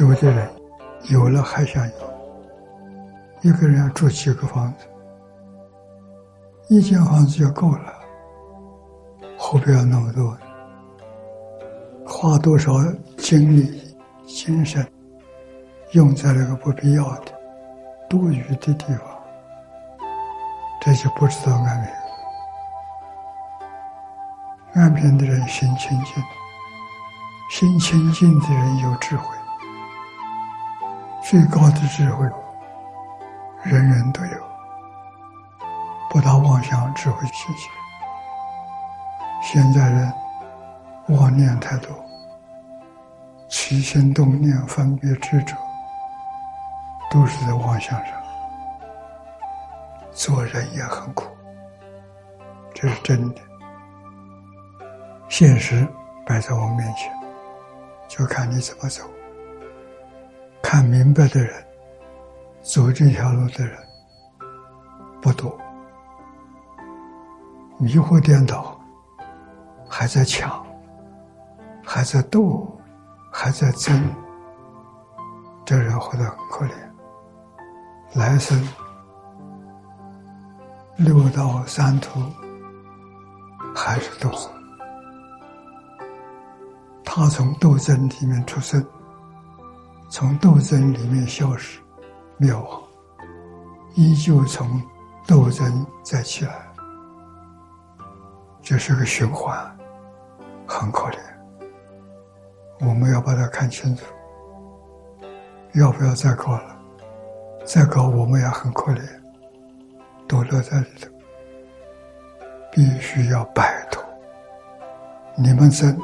有的人有了还想有，一个人要住几个房子，一间房子就够了，何必要那么多？花多少精力、精神用在那个不必要的、多余的地方，这就不知道安贫。安贫的人心清净，心清净的人有智慧。最高的智慧，人人都有，不打妄想智慧气节。现在人妄念太多，起心动念、分别执着，都是在妄想上。做人也很苦，这是真的。现实摆在我们面前，就看你怎么走。看明白的人，走这条路的人不多。迷惑颠倒，还在抢，还在斗，还在争，这人活得很可怜。来生六道三途，还是斗。他从斗争里面出生，从斗争里面消失，灭亡，依旧从斗争再起来，这是个循环，很可怜。我们要把它看清楚，要不要再搞了？再搞我们也很可怜，都乐在里头，必须要摆脱。你们争。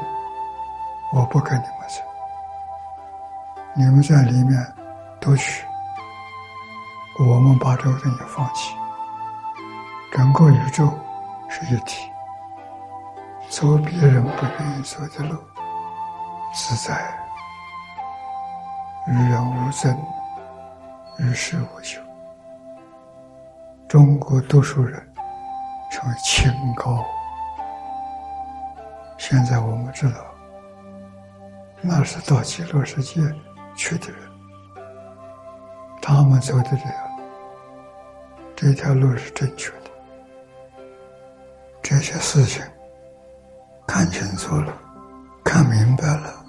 我不跟你们争，你们在里面夺取，我们把这个东西放弃。整个宇宙是一体，走别人不愿意走的路，自在，与人无争，与世无求。中国读书人成为清高，现在我们知道。那是到极乐世界去的人，他们走的这样，这条路是正确的。这些事情看清楚了，看明白了，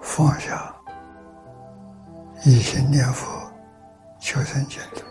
放下，一心念佛，求生净土。